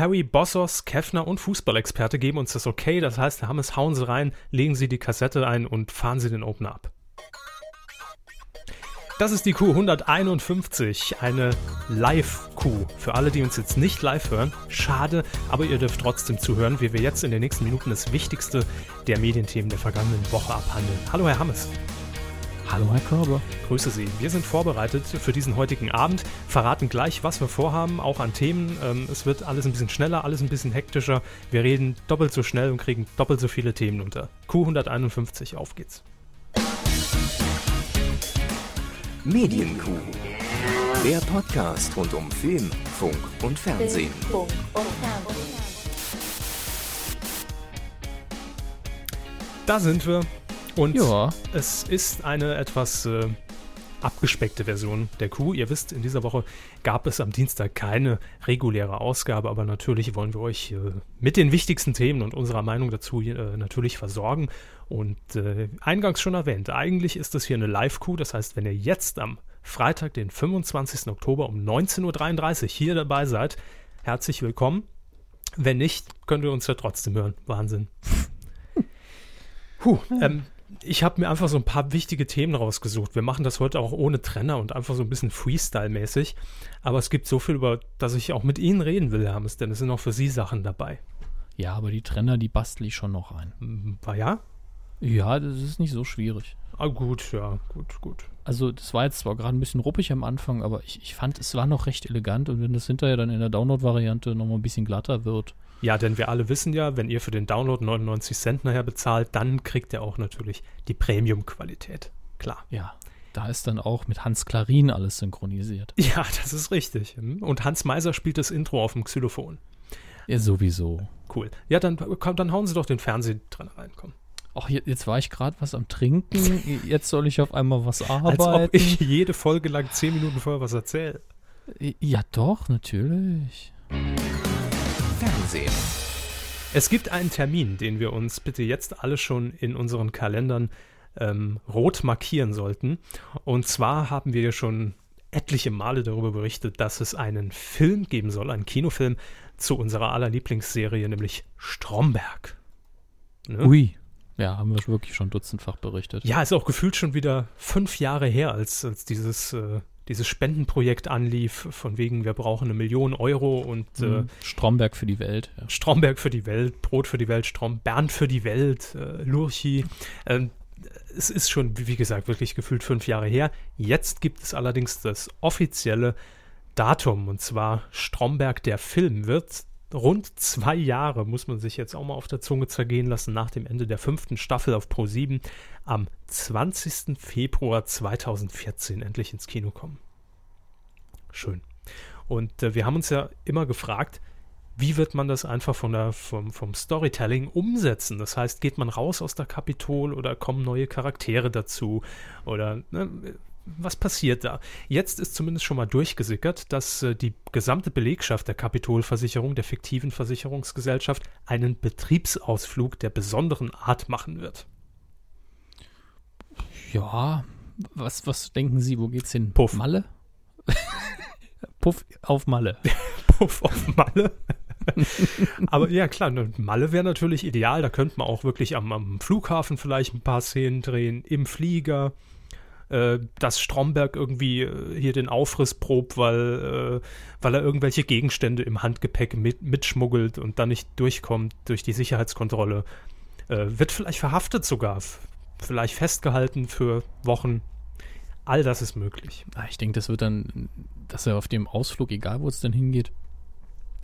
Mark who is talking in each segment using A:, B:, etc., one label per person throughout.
A: Harry Bossos, Keffner und Fußballexperte geben uns das okay. Das heißt, Herr Hammes, hauen Sie rein, legen Sie die Kassette ein und fahren Sie den Opener ab. Das ist die Q 151, eine Live-Q. Für alle, die uns jetzt nicht live hören, schade, aber ihr dürft trotzdem zuhören, wie wir jetzt in den nächsten Minuten das Wichtigste der Medienthemen der vergangenen Woche abhandeln. Hallo, Herr Hammes.
B: Hallo, Herr Körber.
A: Grüße Sie. Wir sind vorbereitet für diesen heutigen Abend, verraten gleich, was wir vorhaben, auch an Themen. Ähm, es wird alles ein bisschen schneller, alles ein bisschen hektischer. Wir reden doppelt so schnell und kriegen doppelt so viele Themen unter. Q 151, auf geht's.
C: Medienkuh. Der Podcast rund um Film, Funk und Fernsehen.
A: Da sind wir. Und
B: Ja.
A: es ist eine etwas äh, abgespeckte Version der Kuh. Ihr wisst, in dieser Woche gab es am Dienstag keine reguläre Ausgabe, aber natürlich wollen wir euch äh, mit den wichtigsten Themen und unserer Meinung dazu äh, natürlich versorgen. Und äh, eingangs schon erwähnt, eigentlich ist das hier eine Live-Kuh. Das heißt, wenn ihr jetzt am Freitag, den 25. Oktober um 19.33 Uhr hier dabei seid, herzlich willkommen. Wenn nicht, könnt ihr uns ja trotzdem hören. Wahnsinn. Puh, ähm, ich habe mir einfach so ein paar wichtige Themen rausgesucht. Wir machen das heute auch ohne Trenner und einfach so ein bisschen Freestyle-mäßig. Aber es gibt so viel, über das ich auch mit Ihnen reden will, Herr Hammes, denn es sind auch für Sie Sachen dabei.
B: Ja, aber die Trenner, die bastel ich schon noch ein.
A: War ja?
B: Ja, das ist nicht so schwierig.
A: Ah, gut, ja, gut, gut.
B: Also, das war jetzt zwar gerade ein bisschen ruppig am Anfang, aber ich, ich fand, es war noch recht elegant und wenn das hinterher dann in der Download-Variante nochmal ein bisschen glatter wird.
A: Ja, denn wir alle wissen ja, wenn ihr für den Download 99 Cent nachher bezahlt, dann kriegt ihr auch natürlich die Premium-Qualität. Klar.
B: Ja, da ist dann auch mit Hans Klarin alles synchronisiert.
A: Ja, das ist richtig. Hm? Und Hans Meiser spielt das Intro auf dem Xylophon.
B: Ja, sowieso.
A: Cool. Ja, dann, komm, dann hauen Sie doch den Fernseher dran rein, komm.
B: Ach, je- jetzt war ich gerade was am Trinken, jetzt soll ich auf einmal was
A: Als
B: arbeiten.
A: ob ich jede Folge lang zehn Minuten vorher was erzähle.
B: Ja, doch, natürlich.
C: Fernsehen.
A: Es gibt einen Termin, den wir uns bitte jetzt alle schon in unseren Kalendern ähm, rot markieren sollten. Und zwar haben wir ja schon etliche Male darüber berichtet, dass es einen Film geben soll, einen Kinofilm zu unserer aller Lieblingsserie, nämlich Stromberg. Ne?
B: Ui. Ja, haben wir wirklich schon dutzendfach berichtet.
A: Ja, ist auch gefühlt schon wieder fünf Jahre her, als, als dieses, äh, dieses Spendenprojekt anlief, von wegen, wir brauchen eine Million Euro und äh,
B: Mhm. Stromberg für die Welt. Ja.
A: Stromberg für die Welt, Brot für die Welt, Strom, Bernd für die Welt, äh, Lurchi. Ähm, es ist schon, wie gesagt, wirklich gefühlt fünf Jahre her. Jetzt gibt es allerdings das offizielle Datum und zwar Stromberg der Film wird rund zwei Jahre, muss man sich jetzt auch mal auf der Zunge zergehen lassen, nach dem Ende der fünften Staffel auf Pro7 am 20. Februar 2014 endlich ins Kino kommen. Schön. Und äh, wir haben uns ja immer gefragt, wie wird man das einfach von der, vom, vom Storytelling umsetzen? Das heißt, geht man raus aus der Kapitol oder kommen neue Charaktere dazu? Oder ne, was passiert da? Jetzt ist zumindest schon mal durchgesickert, dass äh, die gesamte Belegschaft der Kapitolversicherung, der fiktiven Versicherungsgesellschaft, einen Betriebsausflug der besonderen Art machen wird.
B: Ja, was, was denken Sie, wo geht's hin?
A: Puff.
B: Malle? Puff auf Malle.
A: Puff auf Malle. Aber ja, klar, ne, Malle wäre natürlich ideal. Da könnte man auch wirklich am, am Flughafen vielleicht ein paar Szenen drehen, im Flieger. Äh, dass Stromberg irgendwie äh, hier den Aufriss probt, weil, äh, weil er irgendwelche Gegenstände im Handgepäck mit, mitschmuggelt und dann nicht durchkommt durch die Sicherheitskontrolle. Äh, wird vielleicht verhaftet sogar, vielleicht festgehalten für Wochen. All das ist möglich.
B: Ah, Ich denke, das wird dann, dass er auf dem Ausflug, egal wo es denn hingeht,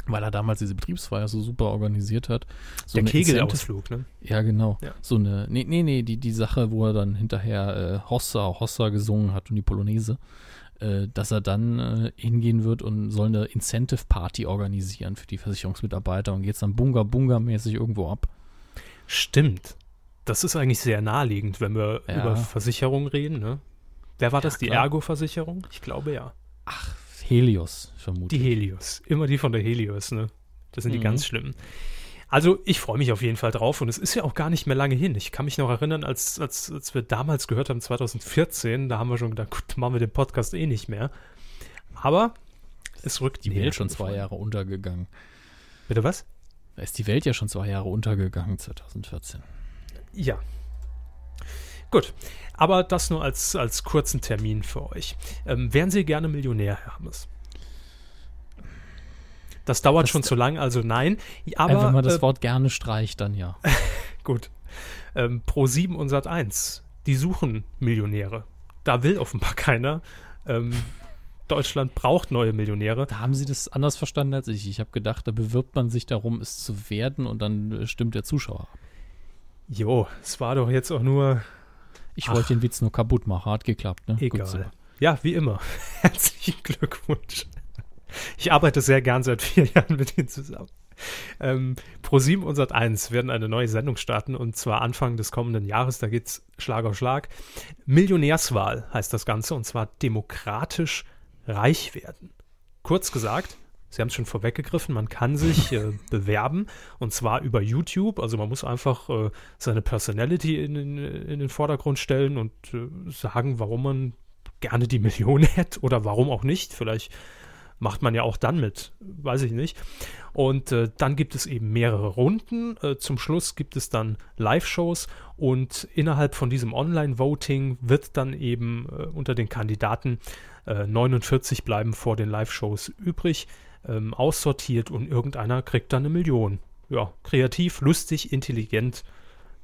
B: weil er damals diese Betriebsfeier so super organisiert hat. So
A: Der Kegelausflug, ne?
B: Ja, genau.
A: Ja.
B: So eine, nee, nee, nee, die, die Sache, wo er dann hinterher äh, Hossa, Hossa gesungen hat und die Polonaise, äh, dass er dann äh, hingehen wird und soll eine Incentive-Party organisieren für die Versicherungsmitarbeiter und geht's dann Bunga-Bunga-mäßig irgendwo ab.
A: Stimmt. Das ist eigentlich sehr naheliegend, wenn wir
B: Ja.
A: über Versicherungen reden, ne? Wer war das?
B: Ja,
A: die
B: klar.
A: Ergo-Versicherung? Ich glaube ja.
B: Ach, Helios,
A: Die
B: vermutlich.
A: Helios. Immer die von der Helios, ne? Das sind die
B: Mhm.
A: ganz schlimmen. Also ich freue mich auf jeden Fall drauf und es ist ja auch gar nicht mehr lange hin. Ich kann mich noch erinnern, als, als, als wir damals gehört haben, 2014, da haben wir schon gedacht, gut, machen wir den Podcast eh nicht mehr. Aber es rückt
B: die
A: näher
B: Welt schon zwei Jahre untergegangen.
A: Bitte was?
B: Da ist die Welt ja schon zwei Jahre untergegangen, 2014.
A: Ja. Gut, aber das nur als, als kurzen Termin für euch. Ähm, wären Sie gerne Millionär, Herr Hammes? Das dauert
B: Das-
A: schon zu lang, also nein.
B: Aber, wenn man das
A: äh,
B: Wort gerne streicht, dann ja.
A: gut. Ähm, Pro 7 und Sat 1, die suchen Millionäre. Da will offenbar keiner. Ähm, Deutschland braucht neue Millionäre.
B: Da haben Sie das anders verstanden als ich. Ich habe gedacht, da bewirbt man sich darum, es zu werden und dann äh, stimmt der Zuschauer ab.
A: Jo, es war doch jetzt auch nur
B: Ich
A: Ach.
B: wollte den Witz nur kaputt machen. Hat geklappt, ne?
A: Egal.
B: so.
A: Ja, wie immer. Herzlichen Glückwunsch. Ich arbeite sehr gern seit vier Jahren mit Ihnen zusammen. Ähm, Pro7 und Sat1 werden eine neue Sendung starten und zwar Anfang des kommenden Jahres. Da geht's Schlag auf Schlag. Millionärswahl heißt das Ganze und zwar demokratisch reich werden. Kurz gesagt, Sie haben es schon vorweggegriffen, man kann sich äh, bewerben und zwar über YouTube. Also man muss einfach äh, seine Personality in, den- in den Vordergrund stellen und äh, sagen, warum man gerne die Million hätte oder warum auch nicht. Vielleicht macht man ja auch dann mit, weiß ich nicht. Und äh, dann gibt es eben mehrere Runden. Äh, zum Schluss gibt es dann Live-Shows und innerhalb von diesem Online-Voting wird dann eben äh, unter den Kandidaten äh, 49 bleiben vor den Live-Shows übrig, ähm, aussortiert und irgendeiner kriegt dann eine Million. Ja, kreativ, lustig, intelligent,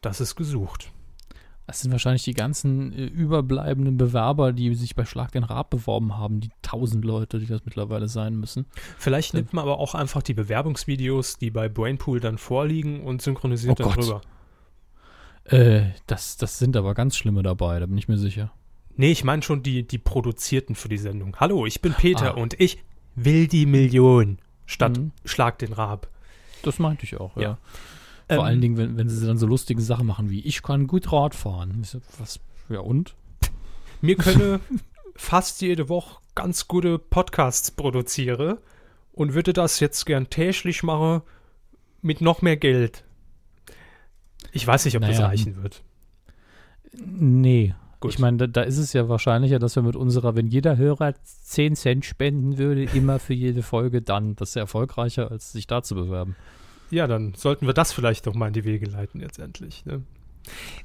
A: das ist gesucht.
B: Das sind wahrscheinlich die ganzen äh, überbleibenden Bewerber, die sich bei Schlag den Rab beworben haben. Die tausend Leute, die das mittlerweile sein müssen.
A: Vielleicht nimmt man aber auch einfach die Bewerbungsvideos, die bei Brainpool dann vorliegen und synchronisiert
B: Oh Gott.
A: darüber.
B: Äh, das, das sind aber ganz schlimme dabei, da bin ich mir sicher.
A: Nee, ich meine schon die, die Produzierten für die Sendung. Hallo, ich bin Peter
B: Ah.
A: und ich will die Million statt
B: Mhm.
A: Schlag den Rab.
B: Das meinte ich auch, ja.
A: Ja.
B: Vor
A: Ähm,
B: allen Dingen, wenn, wenn sie dann so lustige Sachen machen wie ich kann gut Rad fahren. So, Was? Ja und?
A: Mir könne fast jede Woche ganz gute Podcasts produziere und würde das jetzt gern täglich machen mit noch mehr Geld. Ich weiß nicht, ob das
B: Naja.
A: reichen wird.
B: Nee.
A: Gut.
B: Ich meine, da, da ist es ja wahrscheinlicher, dass wir mit unserer, wenn jeder Hörer 10 Cent spenden würde, immer für jede Folge, dann das ist ja erfolgreicher, als sich da zu bewerben.
A: Ja, dann sollten wir das vielleicht doch mal in die Wege leiten jetzt endlich. Ne?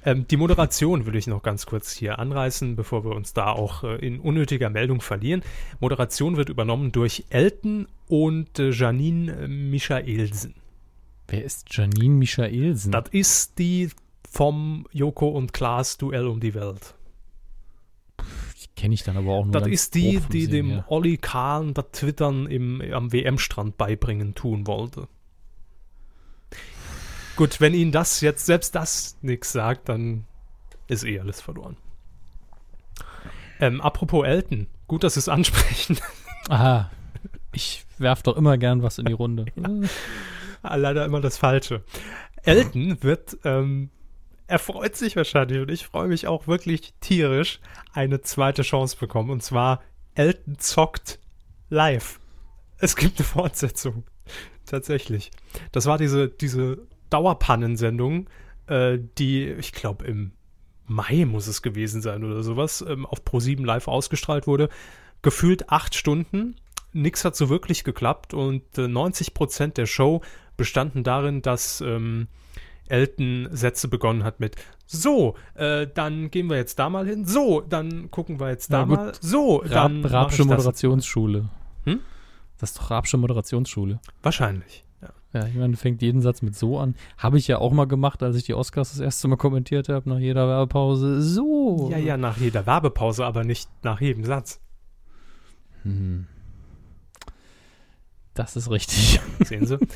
A: Ähm, die Moderation würde ich noch ganz kurz hier anreißen, bevor wir uns da auch äh, in unnötiger Meldung verlieren. Moderation wird übernommen durch Elton und äh, Janine äh, Michaelsen.
B: Wer ist Janine Michaelsen?
A: Das ist die vom Joko und Klaas Duell um die Welt.
B: Kenne ich dann aber auch nur
A: Das ist die, die
B: Sehen
A: dem
B: her.
A: Olli Kahn das Twittern im, am WM-Strand beibringen tun wollte. Gut, wenn Ihnen das jetzt, selbst das nichts sagt, dann ist eh alles verloren. Ähm, apropos Elton, gut, dass Sie es ansprechen.
B: Aha. Ich werf doch immer gern was in die Runde.
A: Ah, Leider immer das Falsche. Elton wird, ähm, er freut sich wahrscheinlich und ich freue mich auch wirklich tierisch, eine zweite Chance bekommen. Und zwar Elton zockt live. Es gibt eine Fortsetzung. Tatsächlich. Das war diese, diese Dauerpannensendung, äh, die, ich glaube, im Mai muss es gewesen sein oder sowas, ähm, auf Pro7 live ausgestrahlt wurde. Gefühlt acht Stunden. Nix hat so wirklich geklappt und äh, 90 Prozent der Show bestanden darin, dass ähm, Elton Sätze begonnen hat mit So, äh, dann gehen wir jetzt da mal hin. So, dann gucken wir jetzt da mal. So,
B: Rab,
A: dann
B: Rabsche. Moderationsschule.
A: Hm?
B: Das ist doch Rabsche Moderationsschule.
A: Wahrscheinlich. Ja.
B: Ja, ich meine, fängt jeden Satz mit so an. Habe ich ja auch mal gemacht, als ich die Oscars das erste Mal kommentiert habe, nach jeder Werbepause. So.
A: ja, ja, nach jeder Werbepause, aber nicht nach jedem Satz.
B: Hm. Das ist richtig.
A: Sehen Sie?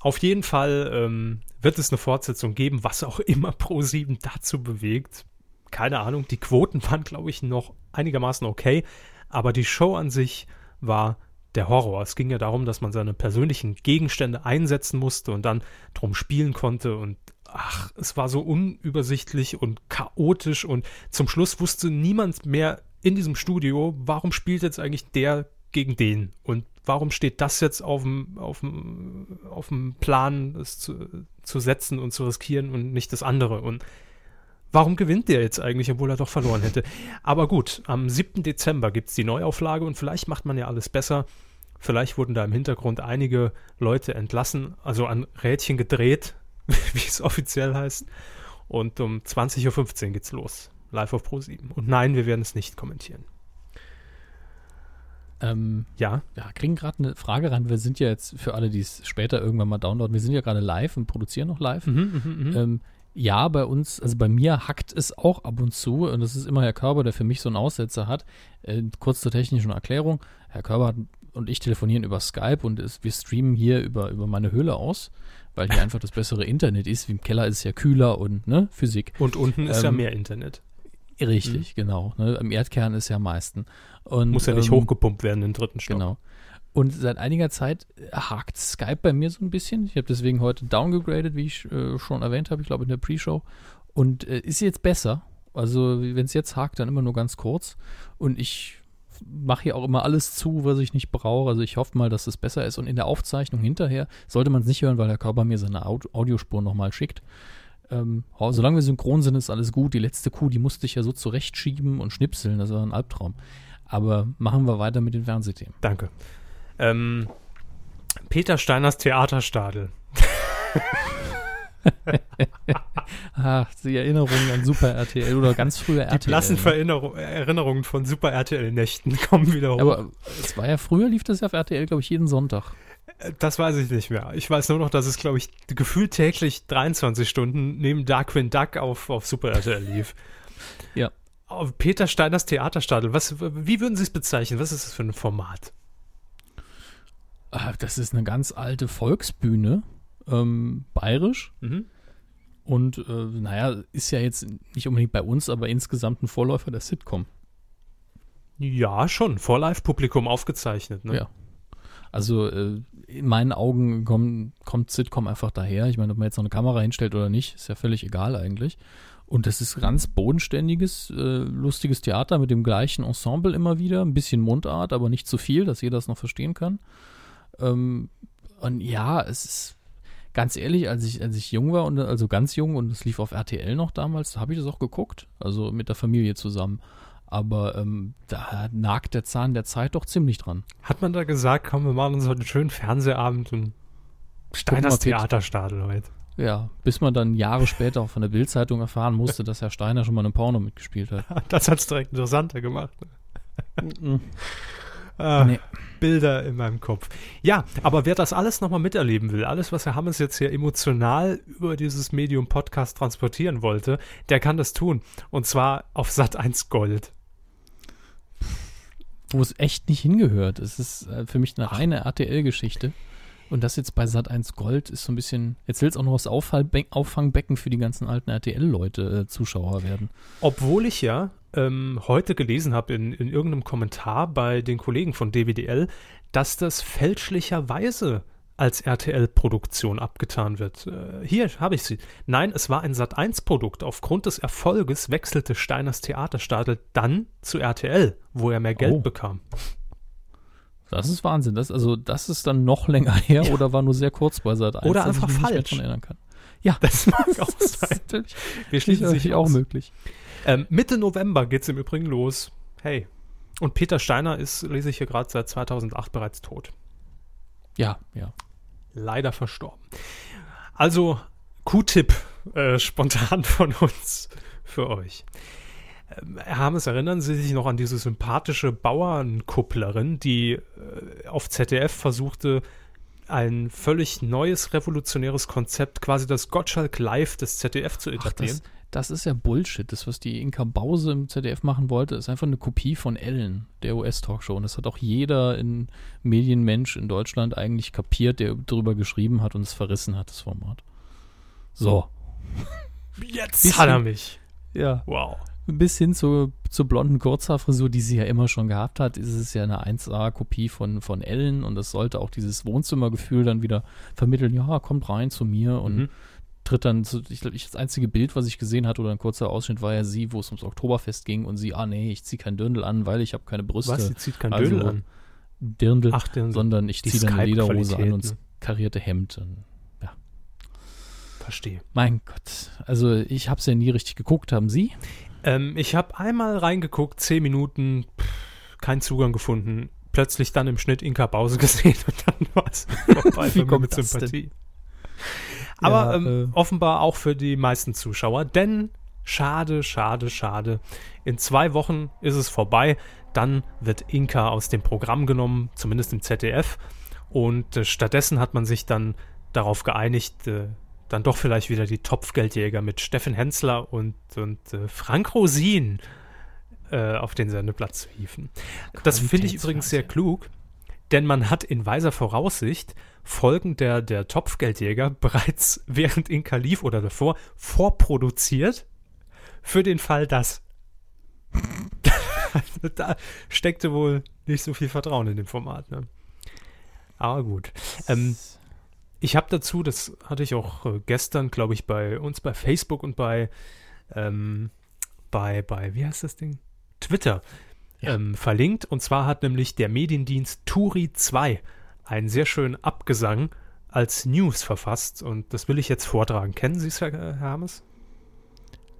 A: Auf jeden Fall ähm, wird es eine Fortsetzung geben, was auch immer Pro7 dazu bewegt. Keine Ahnung. Die Quoten waren, glaube ich, noch einigermaßen okay, aber die Show an sich war der Horror. Es ging ja darum, dass man seine persönlichen Gegenstände einsetzen musste und dann drum spielen konnte und ach, es war so unübersichtlich und chaotisch und zum Schluss wusste niemand mehr in diesem Studio, warum spielt jetzt eigentlich der gegen den und warum steht das jetzt auf dem, Plan, es zu, zu setzen und zu riskieren und nicht das andere und warum gewinnt der jetzt eigentlich, obwohl er doch verloren hätte. Aber gut, am 7. Dezember gibt es die Neuauflage und vielleicht macht man ja alles besser. Vielleicht wurden da im Hintergrund einige Leute entlassen, also an Rädchen gedreht, wie es offiziell heißt. Und um 20.15 Uhr geht's los. Live auf Pro 7. Und nein, wir werden es nicht kommentieren.
B: Ähm,
A: Ja,
B: ja, kriegen gerade eine Frage rein. Wir sind ja jetzt für alle, die es später irgendwann mal downloaden, wir sind ja gerade live und produzieren noch live.
A: mhm, mhm, mhm.
B: Ähm, ja, bei uns, also bei mir hackt es auch ab und zu. Und das ist immer Herr Körber, der für mich so einen Aussetzer hat. Äh, kurz zur technischen Erklärung. Herr Körber und ich telefonieren über Skype und es, wir streamen hier über, über meine Höhle aus, weil hier einfach das bessere Internet ist. Wie im Keller ist es ja kühler und ne, Physik.
A: Und unten ist ja
B: ähm,
A: mehr Internet.
B: Richtig, genau. Ne, Im Erdkern ist ja am meisten. Und,
A: Muss ja nicht
B: ähm,
A: hochgepumpt werden den dritten Stock.
B: Genau. Und seit einiger Zeit hakt Skype bei mir so ein bisschen. Ich habe deswegen heute downgegradet, wie ich äh, schon erwähnt habe, ich glaube in der Pre-Show. Und äh, ist jetzt besser. Also wenn es jetzt hakt, dann immer nur ganz kurz. Und ich mache hier auch immer alles zu, was ich nicht brauche. Also ich hoffe mal, dass es besser ist. Und in der Aufzeichnung hinterher sollte man es nicht hören, weil der Körper mir seine Aud Audiospur nochmal schickt. Ähm, solange wir synchron sind, ist alles gut. Die letzte Kuh, die musste ich ja so zurechtschieben und schnipseln. Das war ein Albtraum. Aber machen wir weiter mit den Fernsehthemen.
A: Danke. Ähm, Peter Steiners Theaterstadel.
B: Ach, die Erinnerungen an Super RTL oder ganz früher
A: Die
B: RTL.
A: blassen
B: ne?
A: Erinnerungen von Super RTL-Nächten kommen wieder hoch.
B: Aber es war ja früher, lief das ja auf RTL, glaube ich, jeden Sonntag.
A: Äh, Das weiß ich nicht mehr. Ich weiß nur noch, dass es, glaube ich, gefühlt täglich 23 Stunden neben Darkwing Duck auf, auf Super RTL lief.
B: Ja.
A: Auf Peter Steiners Theaterstadel. Was, wie würden Sie es bezeichnen? Was ist das für ein Format?
B: Ah, Das ist eine ganz alte Volksbühne, ähm, bayerisch.
A: Mhm.
B: Und äh, naja, ist ja jetzt nicht unbedingt bei uns, aber insgesamt ein Vorläufer der Sitcom.
A: Ja, schon. Vor Live-Publikum aufgezeichnet. Ne?
B: Ja. Also äh, in meinen Augen komm, kommt Sitcom einfach daher. Ich meine, ob man jetzt noch eine Kamera hinstellt oder nicht, ist ja völlig egal eigentlich. Und das ist ganz bodenständiges, äh, lustiges Theater mit dem gleichen Ensemble immer wieder. Ein bisschen Mundart, aber nicht zu viel, dass jeder es noch verstehen kann. Ähm, und ja, es ist ganz ehrlich, als ich, als ich jung war, und also ganz jung und es lief auf RTL noch damals, habe ich das auch geguckt. Also mit der Familie zusammen. Aber ähm, da nagt der Zahn der Zeit doch ziemlich dran.
A: Hat man da gesagt, komm, wir machen uns heute einen schönen Fernsehabend und Steiners. Theaterstadel heute.
B: Ja, bis man dann Jahre später auch von der Bildzeitung erfahren musste, dass Herr Steiner schon mal in einem Porno mitgespielt hat.
A: Das hat es direkt interessanter gemacht. Ah,
B: Nee.
A: Bilder in meinem Kopf. Ja, aber wer das alles nochmal miterleben will, alles, was Herr Hammes jetzt hier emotional über dieses Medium Podcast transportieren wollte, der kann das tun. Und zwar auf Sat 1 Gold.
B: Wo es echt nicht hingehört. Es ist äh, für mich eine reine RTL-Geschichte. Und das jetzt bei Sat1 Gold ist so ein bisschen, jetzt will es auch noch das Auffangbecken für die ganzen alten RTL-Leute, äh, Zuschauer werden.
A: Obwohl ich ja ähm, heute gelesen habe in, in irgendeinem Kommentar bei den Kollegen von DWDL, dass das fälschlicherweise als RTL-Produktion abgetan wird. Äh, hier habe ich sie. Nein, es war ein Sat1-Produkt. Aufgrund des Erfolges wechselte Steiners Theaterstadel dann zu RTL, wo er mehr Geld
B: Oh.
A: bekam.
B: Das ist Wahnsinn. Das, also, das ist dann noch länger her
A: Ja.
B: oder war nur sehr kurz bei Sat1,
A: Oder einfach falsch.
B: Ja,
A: Das mag auch sein. Wir schließen sich
B: auch möglich.
A: Ähm, Mitte November geht es im Übrigen los. Hey. Und Peter Steiner ist, lese ich hier gerade, seit 2008 bereits tot.
B: Ja, ja.
A: leider verstorben. Also, Q-Tipp äh, spontan von uns für euch. Ähm, Herr Hammes, erinnern Sie sich noch an diese sympathische Bauernkupplerin, die äh, auf ZDF versuchte, ein völlig neues, revolutionäres Konzept, quasi das Gottschalk Live des ZDF zu
B: Ach,
A: etablieren?
B: das, das ist ja Bullshit. Das, was die Inka Bause im ZDF machen wollte, ist einfach eine Kopie von Ellen, der US-Talkshow. Und das hat auch jeder in Medienmensch in Deutschland eigentlich kapiert, der darüber geschrieben hat und es verrissen hat, das Format. So.
A: Jetzt
B: bisschen-
A: hat er mich.
B: Ja.
A: Wow.
B: Bis hin zur, zur blonden Kurzhaarfrisur, die sie ja immer schon gehabt hat, ist es ja eine 1A-Kopie von, von Ellen und das sollte auch dieses Wohnzimmergefühl dann wieder vermitteln. Ja, kommt rein zu mir und
A: Mhm.
B: Tritt dann zu, ich glaube, das einzige Bild, was ich gesehen hatte oder ein kurzer Ausschnitt, war ja sie, wo es ums Oktoberfest ging und sie, ah nee, ich ziehe kein Dirndl an, weil ich habe keine Brüste.
A: Was? Sie zieht kein
B: Also,
A: Dödel an.
B: Dirndl,
A: Ach, den
B: sondern ich ziehe dann eine Lederhose an und das karierte Hemd. Und,
A: verstehe.
B: mein Gott, also ich habe es ja nie richtig geguckt, haben Sie?
A: Ähm, ich habe einmal reingeguckt, zehn Minuten, pff, keinen Zugang gefunden. plötzlich dann im Schnitt Inka Bause gesehen und dann war es vorbei
B: Wie kommt
A: mit Sympathie. Aber
B: Ja,
A: ähm,
B: äh.
A: offenbar auch für die meisten Zuschauer, denn schade, schade, schade. In zwei Wochen ist es vorbei. Dann wird Inka aus dem Programm genommen, zumindest im ZDF. Und äh, stattdessen hat man sich dann darauf geeinigt, äh, dann doch vielleicht wieder die Topfgeldjäger mit Steffen Hensler und, und äh, Frank Rosin äh, auf den Sendeplatz zu hieven. Das finde ich übrigens sehr klug, denn man hat in weiser Voraussicht Folgen der, der Topfgeldjäger bereits während Inka lief oder davor vorproduziert für den Fall, dass. Also da steckte wohl nicht so viel Vertrauen in dem Format. Ne? Aber gut. Ähm, ich habe dazu, das hatte ich auch äh, gestern, glaube ich, bei uns bei Facebook und bei, ähm, bei, bei, wie heißt das Ding? Twitter
B: Ja.
A: ähm, verlinkt. Und zwar hat nämlich der Mediendienst Turi 2 einen sehr schönen Abgesang als News verfasst. Und das will ich jetzt vortragen. Kennen Sie es, Herr, Hermes?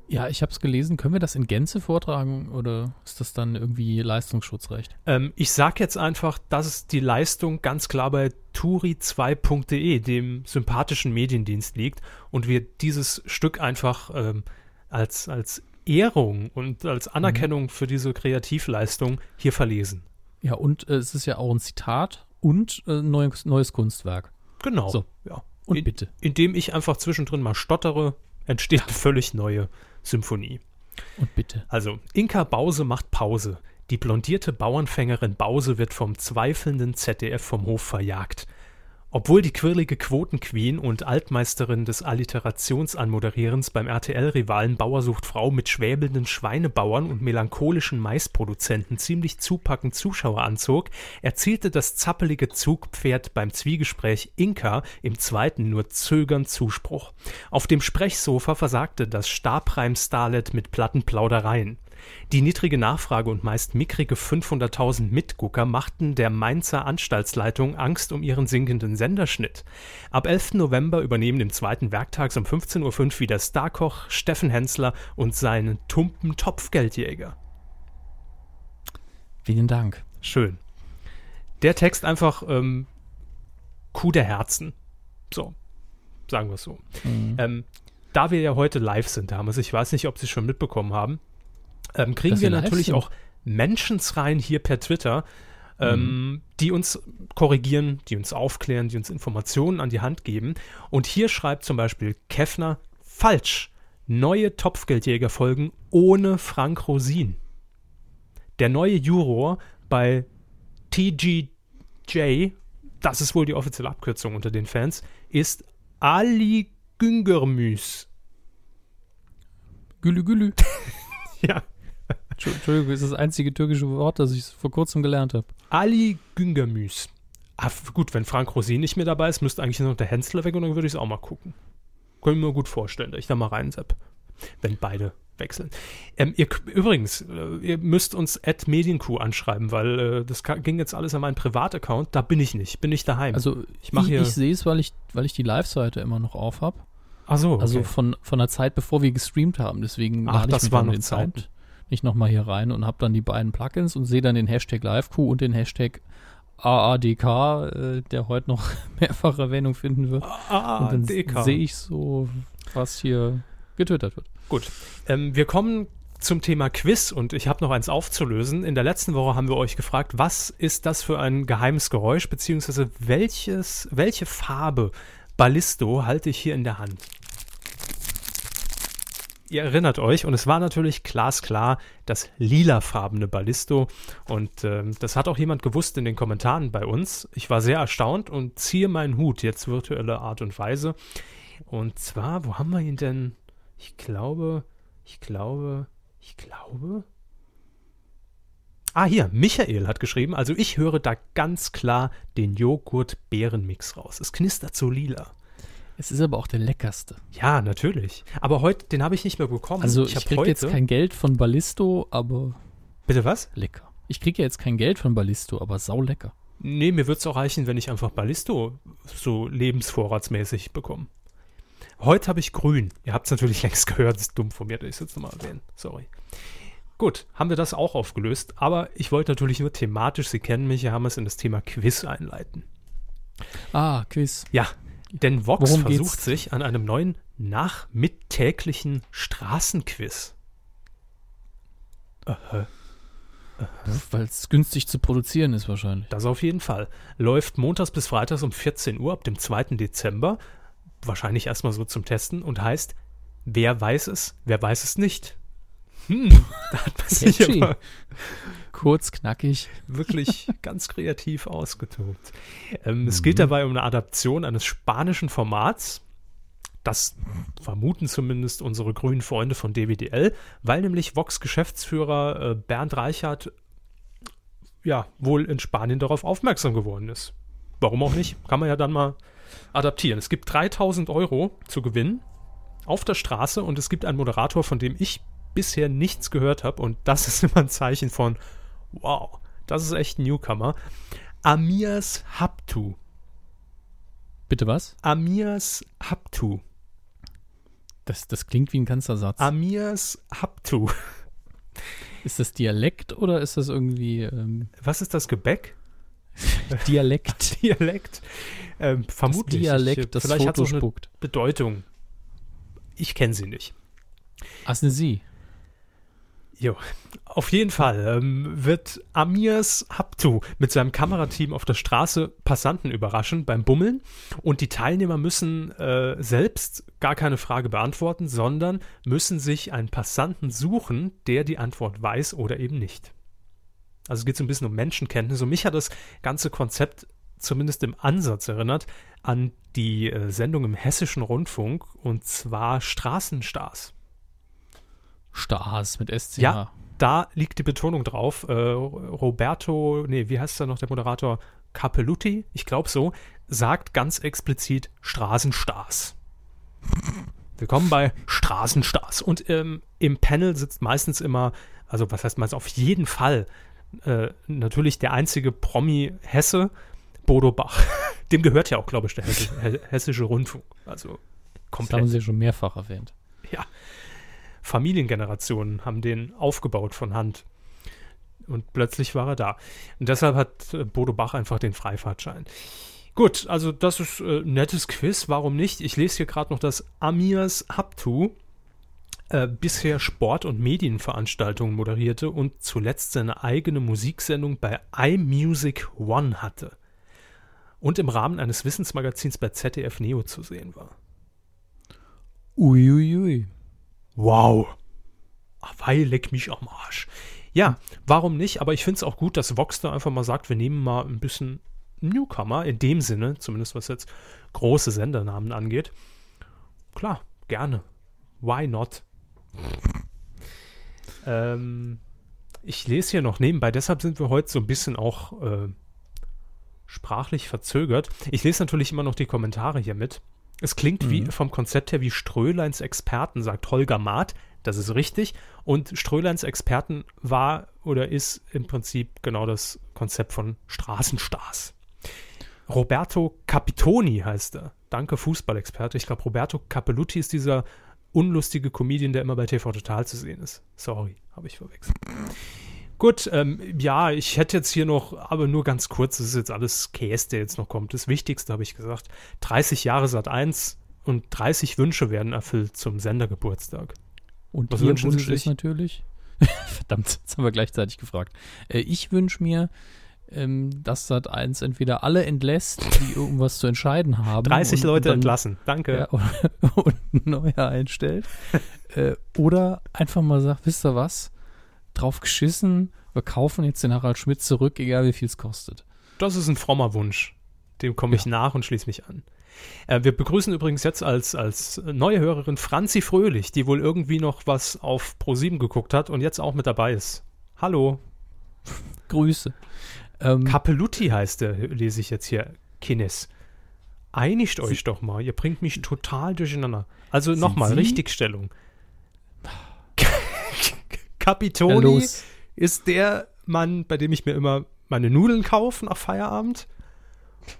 B: Ja, ich habe es gelesen. Können wir das in Gänze vortragen oder ist das dann irgendwie Leistungsschutzrecht?
A: Ähm, ich sage jetzt einfach, dass die Leistung ganz klar bei turi2.de, dem sympathischen Mediendienst, liegt und wir dieses Stück einfach ähm, als, als Ehrung und als Anerkennung für diese Kreativleistung hier verlesen.
B: Ja, und äh, es ist ja auch ein Zitat und äh, neues, neues Kunstwerk.
A: Genau.
B: So.
A: Ja.
B: Und
A: In-
B: bitte.
A: Indem ich einfach zwischendrin mal stottere, entsteht eine völlig neue Symphonie.
B: Und bitte.
A: Also, Inka Bause macht Pause. Die blondierte Bauernfängerin Bause wird vom zweifelnden ZDF vom Hof verjagt. Obwohl die quirlige Quotenqueen und Altmeisterin des Alliterationsanmoderierens beim RTL-Rivalen Bauer sucht Frau mit schwäbelnden Schweinebauern und melancholischen Maisproduzenten ziemlich zupackend Zuschauer anzog, erzielte das zappelige Zugpferd beim Zwiegespräch Inka im zweiten nur zögernd Zuspruch. Auf dem Sprechsofa versagte das Stabreim-Starlet mit platten Plaudereien. Die niedrige Nachfrage und meist mickrige 500.000 Mitgucker machten der Mainzer Anstaltsleitung Angst um ihren sinkenden Senderschnitt. Ab 11. November übernehmen im zweiten Werktags um 15.05 Uhr wieder Starkoch Steffen Hensler und seinen tumpen Topfgeldjäger.
B: Vielen Dank.
A: Schön. Der Text einfach ähm, Kuh der Herzen. So, sagen wir es so.
B: Mhm.
A: Ähm, da wir ja heute live sind, Hermes, ich weiß nicht, ob Sie es schon mitbekommen haben, ähm, kriegen wir natürlich
B: sind?
A: auch Menschens rein hier per Twitter, ähm, die uns korrigieren, die uns aufklären, die uns Informationen an die Hand geben. Und hier schreibt zum Beispiel Keffner, falsch, neue Topfgeldjäger-Folgen ohne Frank Rosin. Der neue Juror bei TGJ, das ist wohl die offizielle Abkürzung unter den Fans, ist Ali Güngermüs.
B: Gülü Gülü.
A: Ja,
B: Entschuldigung, das ist das einzige türkische Wort, das ich vor kurzem gelernt habe.
A: Ali Güngermüs. Ah, gut, wenn Frank Rosin nicht mehr dabei ist, müsste eigentlich noch der Hensler weg und dann würde ich es auch mal gucken. Können wir mir gut vorstellen, dass ich da mal reinsepp, wenn beide wechseln. Ähm, ihr, übrigens, äh, ihr müsst uns at Medienkuh anschreiben, weil äh, das ging jetzt alles an meinen Privataccount. Da bin ich nicht, bin nicht daheim.
B: Also
A: Ich
B: ich, ich, sehe es, weil ich, weil ich die Live-Seite immer noch auf habe.
A: Ach so, okay.
B: Also von, von der Zeit, bevor wir gestreamt haben. Deswegen
A: Ach,
B: ich
A: das
B: dann
A: noch
B: den
A: Zeiten.
B: Nicht nochmal hier rein und habe dann die beiden Plugins und sehe dann den Hashtag LiveQ und den Hashtag AADK, äh, der heute noch mehrfach Erwähnung finden wird.
A: ah,
B: und dann sehe ich so, was hier getwittert wird.
A: Gut. Ähm, wir kommen zum Thema Quiz und ich habe noch eins aufzulösen. In der letzten Woche haben wir euch gefragt, was ist das für ein geheimes Geräusch, beziehungsweise welches, welche Farbe Ballisto halte ich hier in der Hand? Ihr erinnert euch, und es war natürlich glasklar das lilafarbene Ballisto. Und ähm, das hat auch jemand gewusst in den Kommentaren bei uns. Ich war sehr erstaunt und ziehe meinen Hut jetzt virtuelle Art und Weise. Und zwar, wo haben wir ihn denn? Ich glaube, ich glaube, ich glaube. Ah, hier, Michael hat geschrieben, also ich höre da ganz klar den Joghurt-Beeren-Mix raus. Es knistert so lila.
B: Es ist aber auch der leckerste.
A: Ja, natürlich. Aber heute, den habe ich nicht mehr bekommen.
B: Also ich,
A: hab
B: kriege jetzt kein Geld von Ballisto, aber
A: Bitte was?
B: lecker. Ich kriege ja jetzt kein Geld von Ballisto, aber sau lecker.
A: Nee, mir würde es auch reichen, wenn ich einfach Ballisto so lebensvorratsmäßig bekomme. Heute habe ich grün. Ihr habt es natürlich längst gehört, das ist dumm von mir, dass ich es jetzt nochmal erwähnen. Sorry. Gut, haben wir das auch aufgelöst, aber ich wollte natürlich nur thematisch, Sie kennen mich, Herr Hammers, in das Thema Quiz einleiten.
B: Ah, Quiz.
A: Ja, denn Vox
B: Worum
A: versucht
B: geht's?
A: sich an einem neuen nachmittäglichen Straßenquiz. Aha.
B: Weil es günstig zu produzieren ist wahrscheinlich.
A: Das auf jeden Fall. Läuft montags bis freitags um 14 Uhr ab dem 2. Dezember. Wahrscheinlich erstmal so zum Testen und heißt, wer weiß es, wer weiß es nicht. Hm, da hat man sich aber
B: Kurz, knackig.
A: wirklich ganz kreativ ausgetobt. Ähm, Es geht dabei um eine Adaption eines spanischen Formats. Das vermuten zumindest unsere grünen Freunde von DWDL, weil nämlich Vox-Geschäftsführer äh, Bernd Reichert ja wohl in Spanien darauf aufmerksam geworden ist. Warum auch nicht? Kann man ja dann mal adaptieren. Es gibt 3000 Euro zu gewinnen auf der Straße und es gibt einen Moderator, von dem ich bisher nichts gehört habe und das ist immer ein Zeichen von wow, das ist echt ein Newcomer. Amias Haptu.
B: Bitte was?
A: Amias Haptu.
B: Das, das klingt wie ein ganzer Satz.
A: Amias Haptu.
B: Ist das Dialekt oder ist das irgendwie ähm,
A: Was ist das Gebäck?
B: Dialekt?
A: Dialekt? Ähm,
B: Das
A: vermutlich.
B: Dialekt,
A: Ich,
B: das
A: vielleicht hat es
B: Foto
A: eine. Bedeutung. Ich kenne sie nicht.
B: Ach, ne Sie.
A: Jo, auf jeden Fall ähm, wird Amirs Haptu mit seinem Kamerateam auf der Straße Passanten überraschen beim Bummeln und die Teilnehmer müssen äh, selbst gar keine Frage beantworten, sondern müssen sich einen Passanten suchen, der die Antwort weiß oder eben nicht. Also es geht so ein bisschen um Menschenkenntnis und mich hat das ganze Konzept zumindest im Ansatz erinnert an die äh, Sendung im Hessischen Rundfunk und zwar Straßenstars.
B: Stars mit SCH.
A: Ja. da liegt die Betonung drauf. Äh, Roberto, nee, wie heißt da noch der Moderator? Capelluti, ich glaube so, sagt ganz explizit Straßenstars. Willkommen bei Straßenstars. Und ähm, im Panel sitzt meistens immer, also was heißt meistens auf jeden Fall, äh, natürlich der einzige Promi Hesse, Bodo Bach. Dem gehört ja auch, glaube ich, der Hesse, Hessische Rundfunk. Also
B: Das
A: komplett.
B: haben Sie schon mehrfach erwähnt.
A: Ja. Familiengenerationen haben den aufgebaut von Hand. Und plötzlich war er da. Und deshalb hat äh, Bodo Bach einfach den Freifahrtschein. Gut, also das ist äh, ein nettes Quiz, warum nicht? Ich lese hier gerade noch das Amirs Haptu, äh, bisher Sport- und Medienveranstaltungen moderierte und zuletzt seine eigene Musiksendung bei iMusic One hatte. Und im Rahmen eines Wissensmagazins bei ZDF Neo zu sehen war.
B: Uiuiui.
A: Wow. Weil leck mich am Arsch. Ja, warum nicht? Aber ich finde es auch gut, dass Vox da einfach mal sagt, wir nehmen mal ein bisschen Newcomer, in dem Sinne, zumindest was jetzt große Sendernamen angeht. Klar, gerne. Why not? ähm, ich lese hier noch nebenbei, deshalb sind wir heute so ein bisschen auch äh, sprachlich verzögert. Ich lese natürlich immer noch die Kommentare hier mit. Es klingt wie
B: Mhm.
A: vom Konzept her wie Ströleins Experten, sagt Holger Maat. Das ist richtig. Und Ströleins Experten war oder ist im Prinzip genau das Konzept von Straßenstars. Roberto Capitoni heißt er. Danke, Fußballexperte. Ich glaube, Roberto Capelluti ist dieser unlustige Comedian, der immer bei TV Total zu sehen ist. Sorry, habe ich verwechselt. Gut, ähm, ja, ich hätte jetzt hier noch, aber nur ganz kurz, das ist jetzt alles Käse, der jetzt noch kommt. Das Wichtigste habe ich gesagt. 30 Jahre Sat 1 und 30 Wünsche werden erfüllt zum Sendergeburtstag.
B: Und
A: Was wünschen Sie
B: Wunsch ist
A: sich?
B: natürlich. Verdammt, jetzt haben wir gleichzeitig gefragt. Äh, ich wünsche mir, ähm, dass Sat 1 entweder alle entlässt, die irgendwas zu entscheiden haben.
A: 30
B: und
A: Leute
B: dann-
A: entlassen. Danke.
B: Ja, und neue einstellt. äh, oder einfach mal sagt, wisst ihr was? Drauf geschissen, wir kaufen jetzt den Harald Schmidt zurück, egal wie viel es kostet.
A: Das ist ein frommer Wunsch. Dem komme ich nach und schließe mich an. Äh, wir begrüßen übrigens jetzt als, als neue Hörerin Franzi Fröhlich, die wohl irgendwie noch was auf Pro7 geguckt hat und jetzt auch mit dabei ist. Hallo.
B: Grüße. Ähm,
A: Capelluti heißt der, lese ich jetzt hier. Kines. Einigt euch doch mal. Ihr bringt mich total durcheinander. Also nochmal? Richtigstellung.
B: Ja,
A: Capitoni
B: los.
A: ist der Mann, bei dem ich mir immer meine Nudeln kaufe nach Feierabend.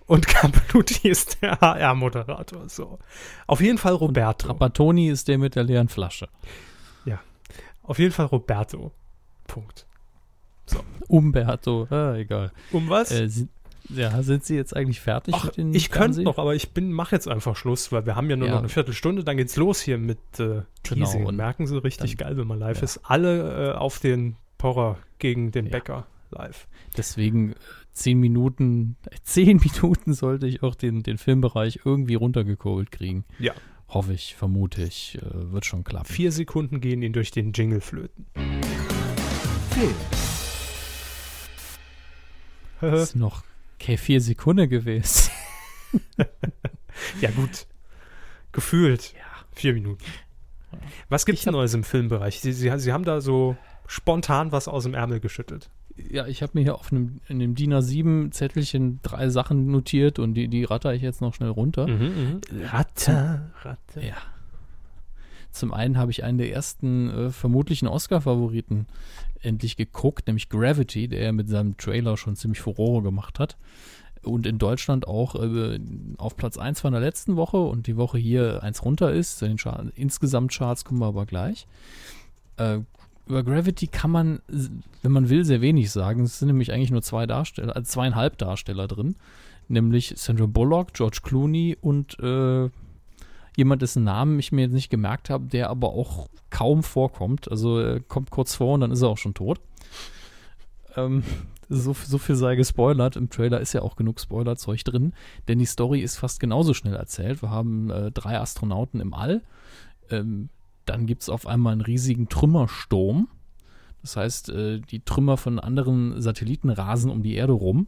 A: Und Capelluti ist der HR-Moderator. So. Auf jeden Fall Roberto.
B: Trapattoni ist der mit der leeren Flasche.
A: Auf jeden Fall Roberto. Punkt.
B: Umberto, ah, egal.
A: Um was?
B: Äh, ja, sind Sie jetzt eigentlich fertig
A: Ach,
B: mit den
A: ich könnte noch, aber ich bin, mach jetzt einfach Schluss, weil wir haben ja nur
B: Ja.
A: noch eine Viertelstunde, dann geht's los hier mit äh,
B: Genau,
A: Teasing.
B: und
A: Merken Sie richtig
B: dann-
A: geil, wenn man live
B: ja.
A: ist. Alle äh, auf den Porrer gegen den
B: Ja.
A: Bäcker live.
B: Deswegen äh, zehn Minuten, äh, zehn Minuten sollte ich auch den, den Filmbereich irgendwie runtergekurbelt kriegen.
A: Ja.
B: Hoffe ich, vermute ich, äh, wird schon klappen.
A: Vier Sekunden gehen Ihnen durch den Jingle flöten.
C: Film.
B: Ist noch okay, vier Sekunden gewesen.
A: ja, gut. Gefühlt.
B: Ja.
A: Vier Minuten. Was gibt's
B: Ich hab-
A: Neues im Filmbereich? Sie, Sie, Sie haben da so spontan was aus dem Ärmel geschüttelt.
B: Ja, ich habe mir hier auf einem, in dem DIN A7 Zettelchen drei Sachen notiert und die, die ratter ich jetzt noch schnell runter.
A: Mhm, Ratte, Ratte.
B: Ja. Zum einen habe ich einen der ersten äh, vermutlichen Oscar-Favoriten endlich geguckt, nämlich Gravity, der mit seinem Trailer schon ziemlich Furore gemacht hat. Und in Deutschland auch äh, auf Platz 1 war in der letzten Woche und die Woche hier eins runter ist. Zu den Char insgesamt Charts kommen wir aber gleich. Äh, über Gravity kann man, wenn man will, sehr wenig sagen. Es sind nämlich eigentlich nur zwei Darsteller, also zweieinhalb Darsteller drin. Nämlich Sandra Bullock, George Clooney und äh, jemand, dessen Namen ich mir jetzt nicht gemerkt habe, der aber auch kaum vorkommt. Also er kommt kurz vor und dann ist er auch schon tot. Ähm, so, so viel sei gespoilert. Im Trailer ist ja auch genug Spoilerzeug drin, denn die Story ist fast genauso schnell erzählt. Wir haben äh, drei Astronauten im All. Ähm, dann gibt es auf einmal einen riesigen Trümmersturm. Das heißt, äh, die Trümmer von anderen Satelliten rasen um die Erde rum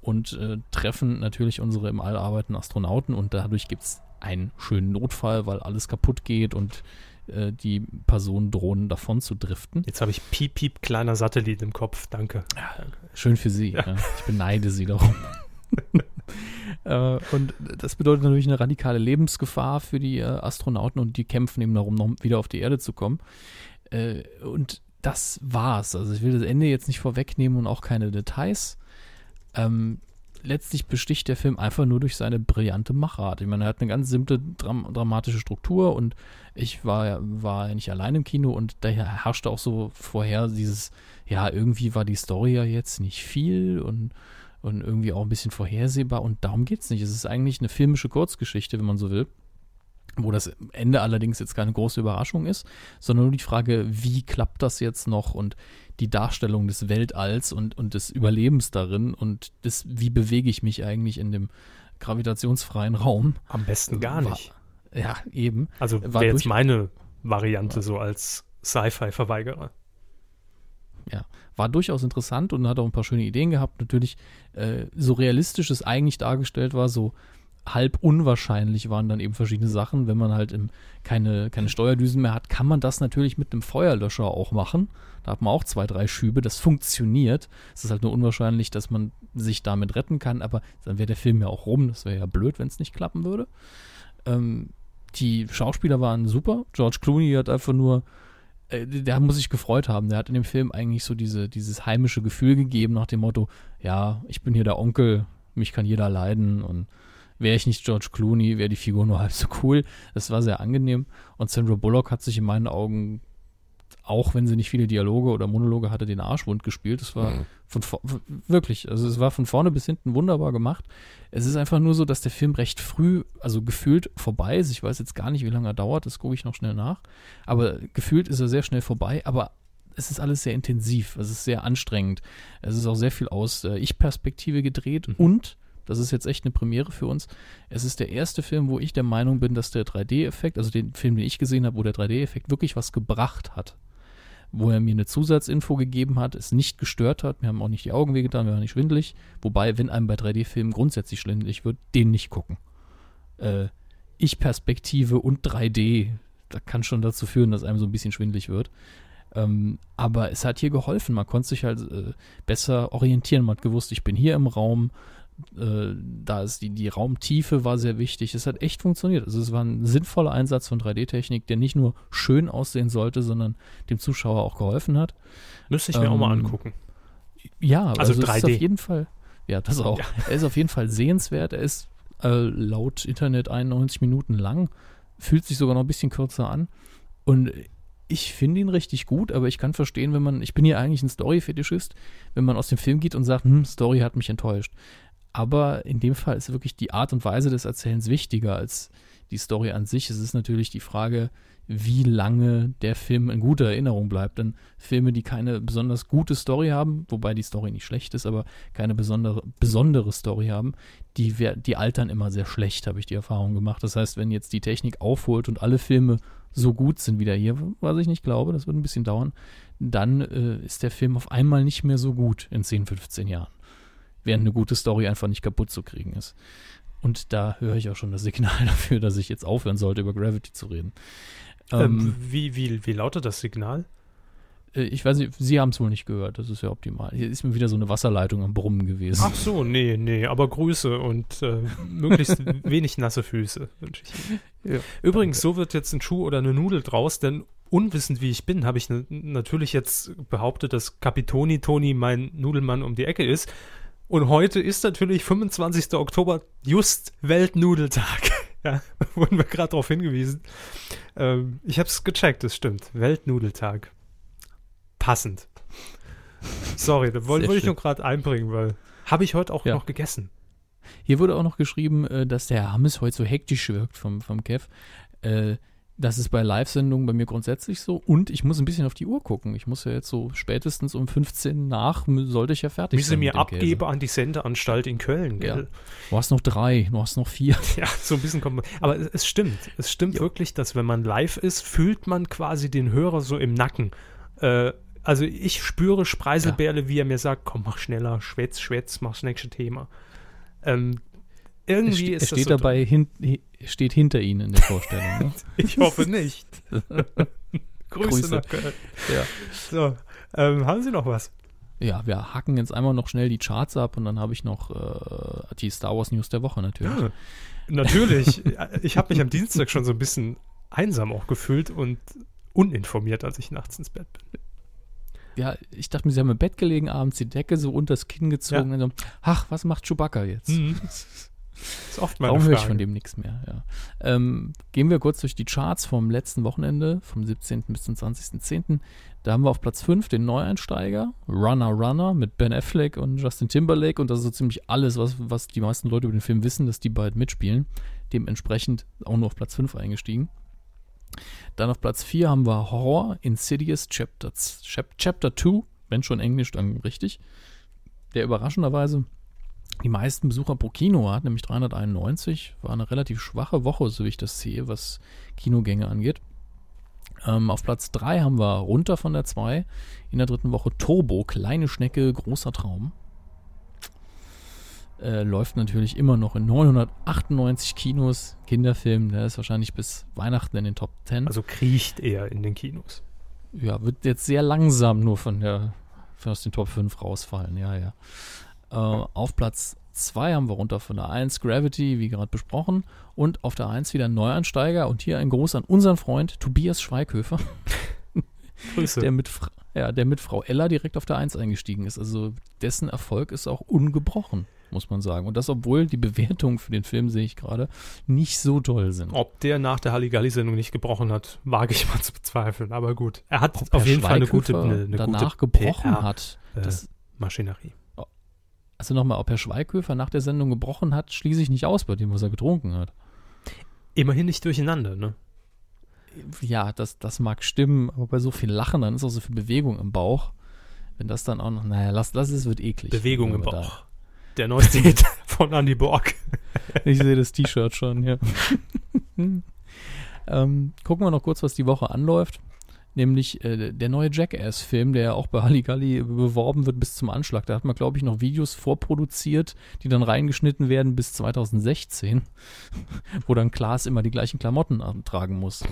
B: und äh, treffen natürlich unsere im All arbeitenden Astronauten und dadurch gibt es einen schönen Notfall, weil alles kaputt geht und äh, die Personen drohen davon zu driften.
A: Jetzt habe ich piep, piep, kleiner Satellit im Kopf. Danke.
B: Schön für Sie. Ja. Ich beneide Sie darum. äh, und das bedeutet natürlich eine radikale Lebensgefahr für die äh, Astronauten und die kämpfen eben darum, noch wieder auf die Erde zu kommen. Äh, und das war's. Also ich will das Ende jetzt nicht vorwegnehmen und auch keine Details. Ähm, letztlich besticht der Film einfach nur durch seine brillante Machart. Ich meine, er hat eine ganz simple dram dramatische Struktur und ich war, war nicht allein im Kino und daher herrschte auch so vorher dieses, ja, irgendwie war die Story ja jetzt nicht viel und, und irgendwie auch ein bisschen vorhersehbar und darum geht's nicht. Es ist eigentlich eine filmische Kurzgeschichte, wenn man so will. Wo das Ende allerdings jetzt keine große Überraschung ist, sondern nur die Frage, wie klappt das jetzt noch und die Darstellung des Weltalls und, und des Überlebens darin und des, wie bewege ich mich eigentlich in dem gravitationsfreien Raum.
A: Am besten gar
B: War-
A: nicht.
B: Ja, eben.
A: Also
B: war
A: wäre jetzt meine Variante so als Sci-Fi-Verweigerer.
B: War durchaus interessant und hat auch ein paar schöne Ideen gehabt. Natürlich, äh, so realistisch es eigentlich dargestellt war, so halb unwahrscheinlich waren dann eben verschiedene Sachen. Wenn man halt im, keine, keine Steuerdüsen mehr hat, kann man das natürlich mit einem Feuerlöscher auch machen. Da hat man auch zwei, drei Schübe. Das funktioniert. Es ist halt nur unwahrscheinlich, dass man sich damit retten kann, aber dann wäre der Film ja auch rum. Das wäre ja blöd, wenn es nicht klappen würde. Ähm, die Schauspieler waren super. George Clooney hat einfach nur äh, der muss sich gefreut haben. Der hat in dem Film eigentlich so diese, dieses heimische Gefühl gegeben nach dem Motto, ja, ich bin hier der Onkel, mich kann jeder leiden und wäre ich nicht George Clooney, wäre die Figur nur halb so cool. Das war sehr angenehm und Sandra Bullock hat sich in meinen Augen, auch wenn sie nicht viele Dialoge oder Monologe hatte, den Arsch wund gespielt. Das war von vor- wirklich, also es war von vorne bis hinten wunderbar gemacht. Es ist einfach nur so, dass der Film recht früh, also gefühlt vorbei ist. Ich weiß jetzt gar nicht, wie lange er dauert, das gucke ich noch schnell nach. Aber gefühlt ist er sehr schnell vorbei, aber es ist alles sehr intensiv, es ist sehr anstrengend. Es ist auch sehr viel aus äh, Ich-Perspektive gedreht
A: Mhm.
B: und, das ist jetzt echt eine Premiere für uns, es ist der erste Film, wo ich der Meinung bin, dass der 3D-Effekt, also den Film, den ich gesehen habe, wo der 3D-Effekt wirklich was gebracht hat. Wo er mir eine Zusatzinfo gegeben hat, es nicht gestört hat, mir haben auch nicht die Augen wehgetan, wir waren nicht schwindelig. Wobei, wenn einem bei 3D-Filmen grundsätzlich schwindelig wird, den nicht gucken. Äh, Ich-Perspektive und 3D, da kann schon dazu führen, dass einem so ein bisschen schwindelig wird. Ähm, aber es hat hier geholfen. Man konnte sich halt äh, besser orientieren. Man hat gewusst, ich bin hier im Raum. Äh, da ist die, die Raumtiefe war sehr wichtig. Es hat echt funktioniert. Also es war ein sinnvoller Einsatz von 3D-Technik, der nicht nur schön aussehen sollte, sondern dem Zuschauer auch geholfen hat.
A: Müsste ich mir auch mal
B: Ähm,
A: angucken.
B: Ja,
A: Also
B: also, es ist
A: 3D.
B: auf jeden Fall. Ja, das auch.
A: Ja.
B: Er ist auf jeden Fall sehenswert. Er ist äh, laut Internet 91 Minuten lang, fühlt sich sogar noch ein bisschen kürzer an. Und ich finde ihn richtig gut, aber ich kann verstehen, wenn man, ich bin ja eigentlich ein Story-Fetischist, wenn man aus dem Film geht und sagt, hm, Story hat mich enttäuscht. Aber in dem Fall ist wirklich die Art und Weise des Erzählens wichtiger als die Story an sich. Es ist natürlich die Frage, wie lange der Film in guter Erinnerung bleibt. Denn Filme, die keine besonders gute Story haben, wobei die Story nicht schlecht ist, aber keine besondere, besondere Story haben, die, die altern immer sehr schlecht, habe ich die Erfahrung gemacht. Das heißt, wenn jetzt die Technik aufholt und alle Filme so gut sind wie der hier, was ich nicht glaube, das wird ein bisschen dauern, dann äh, ist der Film auf einmal nicht mehr so gut in 10, 15 Jahren. Während eine gute Story einfach nicht kaputt zu kriegen ist. Und da höre ich auch schon das Signal dafür, dass ich jetzt aufhören sollte, über Gravity zu reden.
A: Ähm, ähm, wie, wie, wie lautet das Signal?
B: Äh, ich weiß nicht, Sie haben es wohl nicht gehört, das ist ja optimal. Hier ist mir wieder so eine Wasserleitung am Brummen gewesen.
A: Ach so, nee, nee, aber Grüße und äh, möglichst wenig nasse Füße wünsche ich. Ja, Übrigens, danke. so wird jetzt ein Schuh oder eine Nudel draus, denn unwissend wie ich bin, habe ich natürlich jetzt behauptet, dass Capitoni Toni mein Nudelmann um die Ecke ist. Und heute ist natürlich 25. Oktober just Weltnudeltag. ja, wurden wir gerade darauf hingewiesen. Ähm, ich habe es gecheckt, es stimmt. Weltnudeltag. Passend. Sorry, da wollte ich nur gerade einbringen, weil habe ich heute auch ja. noch gegessen.
B: Hier wurde auch noch geschrieben, äh, dass der Hammes heute so hektisch wirkt vom, vom Kev. Äh, das ist bei Live-Sendungen bei mir grundsätzlich so. Und ich muss ein bisschen auf die Uhr gucken. Ich muss ja jetzt so spätestens um 15 nach, sollte ich ja fertig
A: sein. Wie sie mir abgebe an die Sendeanstalt in Köln, gell? Ja.
B: Du hast noch drei, du hast noch vier.
A: Ja, so ein bisschen kommt. Aber es stimmt. Es stimmt ja. wirklich, dass wenn man live ist, fühlt man quasi den Hörer so im Nacken. Äh, also ich spüre Spreiselbärle, ja. wie er mir sagt, komm, mach schneller, schwätz, schwätz, mach das nächste Thema. Ähm, irgendwie
B: es, ist es steht das so dabei hin, steht hinter Ihnen in der Vorstellung. Ne?
A: ich hoffe nicht. Grüße, Grüße, nach Köln. Ja. So, ähm, haben Sie noch was?
B: Ja, wir hacken jetzt einmal noch schnell die Charts ab und dann habe ich noch äh, die Star Wars News der Woche natürlich. Ja,
A: natürlich. ich habe mich am Dienstag schon so ein bisschen einsam auch gefühlt und uninformiert, als ich nachts ins Bett bin.
B: Ja, ich dachte mir, sie haben im Bett gelegen, abends die Decke so unter das Kinn gezogen ja. und so, ach, was macht Chewbacca jetzt? Mhm. Ist oft meine Warum höre ich von dem nichts mehr? Ja. Ähm, gehen wir kurz durch die Charts vom letzten Wochenende, vom 17. bis zum 20.10. Da haben wir auf Platz 5 den Neueinsteiger, Runner Runner mit Ben Affleck und Justin Timberlake. Und das ist so ziemlich alles, was, was die meisten Leute über den Film wissen, dass die beiden mitspielen. Dementsprechend auch nur auf Platz 5 eingestiegen. Dann auf Platz 4 haben wir Horror Insidious Chapter, Chapter 2, wenn schon Englisch, dann richtig. Der überraschenderweise die meisten Besucher pro Kino hat, nämlich 391. War eine relativ schwache Woche, so wie ich das sehe, was Kinogänge angeht. Ähm, auf Platz 3 haben wir runter von der 2 in der dritten Woche Turbo, kleine Schnecke, großer Traum. Äh, läuft natürlich immer noch in 998 Kinos. Kinderfilm, der ist wahrscheinlich bis Weihnachten in den Top 10.
A: Also kriecht er in den Kinos.
B: Ja, wird jetzt sehr langsam nur von der aus den Top 5 rausfallen, ja, ja. Äh, auf Platz 2 haben wir runter von der 1 Gravity, wie gerade besprochen. Und auf der 1 wieder ein Neuansteiger. Und hier ein Gruß an unseren Freund Tobias Schweighöfer. Grüße. Der mit, ja, der mit Frau Ella direkt auf der 1 eingestiegen ist. Also dessen Erfolg ist auch ungebrochen, muss man sagen. Und das, obwohl die Bewertungen für den Film, sehe ich gerade, nicht so toll sind.
A: Ob der nach der Halligalli-Sendung nicht gebrochen hat, wage ich mal zu bezweifeln. Aber gut, er hat Ob auf jeden Fall eine gute, eine, eine
B: danach
A: gute
B: gebrochen PR, hat.
A: Das, äh, Maschinerie
B: also nochmal, ob Herr Schweighöfer nach der Sendung gebrochen hat, schließe ich nicht aus bei dem, was er getrunken hat.
A: Immerhin nicht durcheinander, ne?
B: Ja, das, das mag stimmen, aber bei so viel Lachen, dann ist auch so viel Bewegung im Bauch. Wenn das dann auch noch, naja, lass, lass es, wird eklig.
A: Bewegung im Bauch. Da. Der neueste Hit von Andy Borg.
B: ich sehe das T-Shirt schon, ja. ähm, gucken wir noch kurz, was die Woche anläuft nämlich äh, der neue Jackass-Film, der ja auch bei Halligalli beworben wird bis zum Anschlag. Da hat man, glaube ich, noch Videos vorproduziert, die dann reingeschnitten werden bis 2016, wo dann Klaas immer die gleichen Klamotten tragen muss.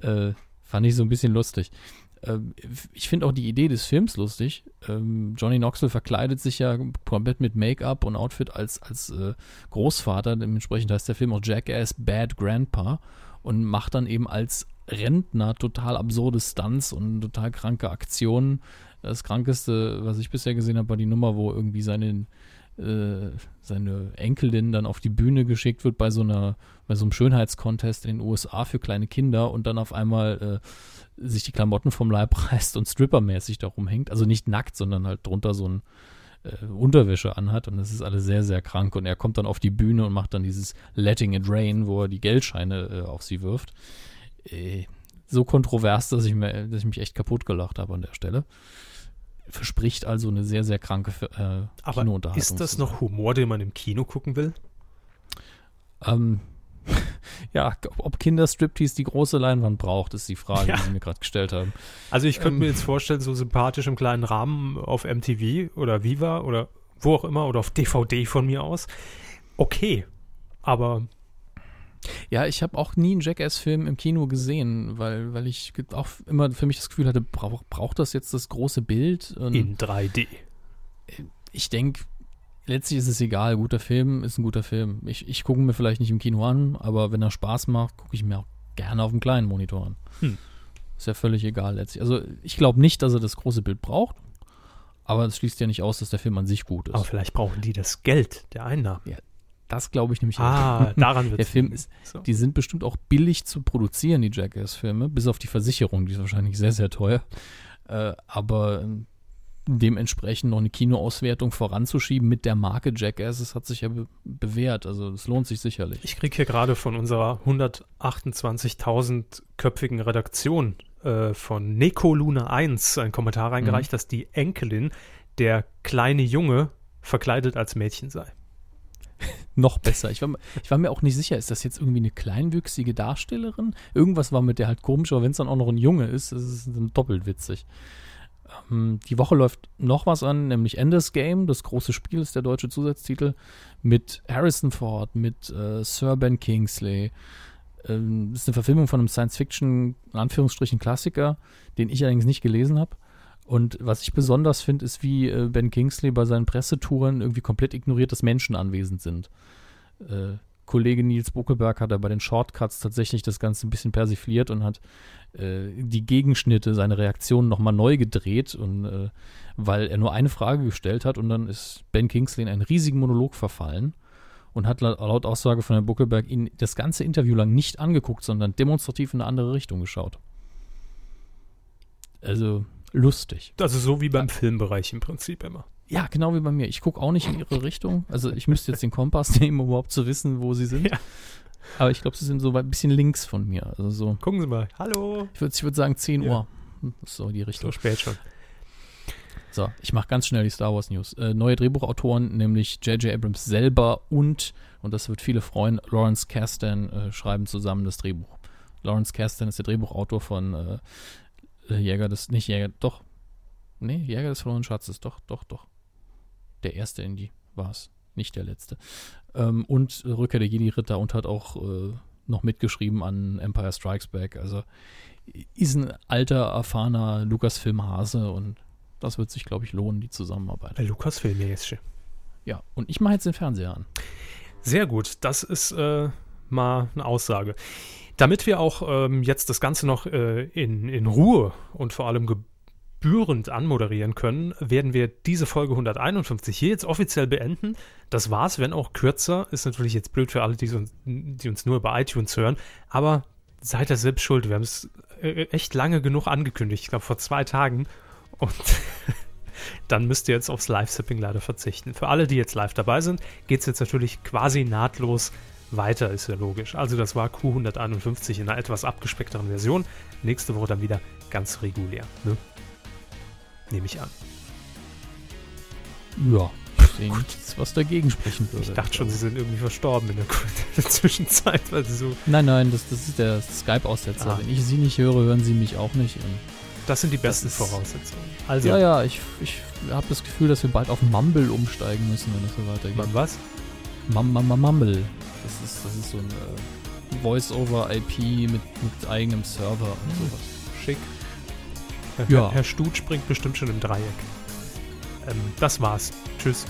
B: Äh, fand ich so ein bisschen lustig. Äh, ich finde auch die Idee des Films lustig. Ähm, Johnny Knoxville verkleidet sich ja komplett mit Make-up und Outfit als, als äh, Großvater. Dementsprechend heißt der Film auch Jackass Bad Grandpa und macht dann eben als Rentner total absurde Stunts und total kranke Aktionen. Das krankeste, was ich bisher gesehen habe, war die Nummer, wo irgendwie seine, äh, seine Enkelin dann auf die Bühne geschickt wird bei so einer bei so einem Schönheitskontest in den USA für kleine Kinder und dann auf einmal äh, sich die Klamotten vom Leib reißt und strippermäßig da rumhängt. Also nicht nackt, sondern halt drunter so ein äh, Unterwäsche anhat und das ist alles sehr, sehr krank. Und er kommt dann auf die Bühne und macht dann dieses Letting It Rain, wo er die Geldscheine äh, auf sie wirft. So kontrovers, dass ich, mir, dass ich mich echt kaputt gelacht habe an der Stelle. Verspricht also eine sehr, sehr kranke äh,
A: Aber
B: Kinounterhaltung.
A: ist das noch Humor, den man im Kino gucken will?
B: Ähm, ja, ob Kinderstriptease die große Leinwand braucht, ist die Frage,
A: Ja.
B: die Sie mir gerade gestellt haben.
A: Also ich könnte
B: Ähm.
A: mir jetzt vorstellen, so sympathisch im kleinen Rahmen auf MTV oder Viva oder wo auch immer oder auf DVD von mir aus. Okay, aber
B: Ja, ich habe auch nie einen Jackass-Film im Kino gesehen, weil, weil ich auch immer für mich das Gefühl hatte, brauch, braucht das jetzt das große Bild? Und
A: in 3D.
B: ich denke, letztlich ist es egal. Guter Film ist ein guter Film. Ich, ich gucke mir vielleicht nicht im Kino an, aber wenn er Spaß macht, gucke ich mir auch gerne auf dem kleinen Monitor an.
A: Hm.
B: Ist ja völlig egal letztlich. Also ich glaube nicht, dass er das große Bild braucht, aber es schließt ja nicht aus, dass der Film an sich gut ist.
A: Aber vielleicht brauchen die das Geld der Einnahmen.
B: Das glaube ich nämlich
A: Ah, daran wird
B: Der Film ist,
A: so.
B: die sind bestimmt auch billig zu produzieren, die Jackass-Filme, bis auf die Versicherung, die ist wahrscheinlich sehr, sehr teuer. Äh, aber ähm, dementsprechend noch eine Kinoauswertung voranzuschieben mit der Marke Jackass, das hat sich ja be bewährt. Also es lohnt sich sicherlich.
A: Ich kriege hier gerade von unserer 128.000 köpfigen Redaktion äh, von Neko Luna 1 einen Kommentar reingereicht, dass die Enkelin der kleine Junge verkleidet als Mädchen sei.
B: Noch besser. Ich war, mir- ich war mir auch nicht sicher, ist das jetzt irgendwie eine kleinwüchsige Darstellerin? Irgendwas war mit der halt komisch, aber wenn es dann auch noch ein Junge ist, ist es dann doppelt witzig. Ähm, die Woche läuft noch was an, nämlich Enders Game, das große Spiel ist der deutsche Zusatztitel, mit Harrison Ford, mit äh, Sir Ben Kingsley. Ähm, das ist eine Verfilmung von einem Science-Fiction, in Anführungsstrichen Klassiker, den ich allerdings nicht gelesen habe. Und was ich besonders finde, ist, wie äh, Ben Kingsley bei seinen Pressetouren irgendwie komplett ignoriert, dass Menschen anwesend sind. Äh, Kollege Nils Buckelberg hat da bei den Shortcuts tatsächlich das Ganze ein bisschen persifliert und hat äh, die Gegenschnitte, seine Reaktionen nochmal neu gedreht und äh, weil er nur eine Frage gestellt hat und dann ist Ben Kingsley in einen riesigen Monolog verfallen und hat laut, Aussage von Herrn Buckelberg ihn das ganze Interview lang nicht angeguckt, sondern demonstrativ in eine andere Richtung geschaut. Also lustig.
A: Also so wie beim Filmbereich im Prinzip immer.
B: Ja, genau wie bei mir. Ich gucke auch nicht in ihre Richtung. Also ich müsste jetzt den Kompass nehmen, um überhaupt zu wissen, wo sie sind.
A: Ja.
B: Aber ich glaube, sie sind so weit- ein bisschen links von mir. Also so,
A: Gucken Sie mal. Hallo.
B: ich würde ich würd sagen 10
A: Ja.
B: Uhr. Das ist so die
A: So
B: Richtung.
A: spät schon.
B: So, ich mache ganz schnell die Star Wars News. Äh, neue Drehbuchautoren, nämlich J.J. Abrams selber und, und das wird viele freuen, Lawrence Kasdan äh, schreiben zusammen das Drehbuch. Lawrence Kasdan ist der Drehbuchautor von äh, Jäger des, nicht Jäger, doch. Nee, Jäger des verlorenen Schatzes, doch, doch, doch. Der erste Indie war es, nicht der letzte. Ähm, und äh, Rückkehr der Jedi-Ritter und hat auch äh, noch mitgeschrieben an Empire Strikes Back. Also ist ein alter, erfahrener Lucasfilm-Hase und das wird sich, glaube ich, lohnen, die Zusammenarbeit.
A: Bei Lukas Film jetzt.
B: Ja, und ich mache jetzt den Fernseher an.
A: Sehr gut, das ist äh, mal eine Aussage. Damit wir auch ähm, jetzt das Ganze noch äh, in, in Ruhe und vor allem gebührend anmoderieren können, werden wir diese Folge 151 hier jetzt offiziell beenden. Das war's, wenn auch kürzer. Ist natürlich jetzt blöd für alle, die uns, die uns nur bei iTunes hören, aber seid ihr selbst schuld. Wir haben es äh, echt lange genug angekündigt, ich glaube vor zwei Tagen. Und dann müsst ihr jetzt aufs Live-Sipping leider verzichten. Für alle, die jetzt live dabei sind, geht es jetzt natürlich quasi nahtlos weiter, ist ja logisch. Also das war Q151 in einer etwas abgespeckteren Version. Nächste Woche dann wieder ganz regulär. Ne? Nehme ich an.
B: Ja, ich sehe nichts, was dagegen sprechen würde.
A: Ich dachte schon, sie sind irgendwie verstorben in der, in der Zwischenzeit, weil sie so.
B: Nein, nein, das, das ist der Skype-Aussetzer.
A: Ah.
B: Wenn ich sie nicht höre, hören sie mich auch nicht. Und
A: Das sind die besten Voraussetzungen. Also,
B: ja, ja, ich, ich habe das Gefühl, dass wir bald auf Mumble umsteigen müssen, wenn das so weitergeht.
A: man was?
B: Mum, Mum, Mum, Mumble. Das ist, das ist so ein äh, Voice-over-IP mit, mit eigenem Server und sowas.
A: Schick. Herr,
B: Ja.
A: Herr Stut springt bestimmt schon im Dreieck. Ähm, das war's. Tschüss.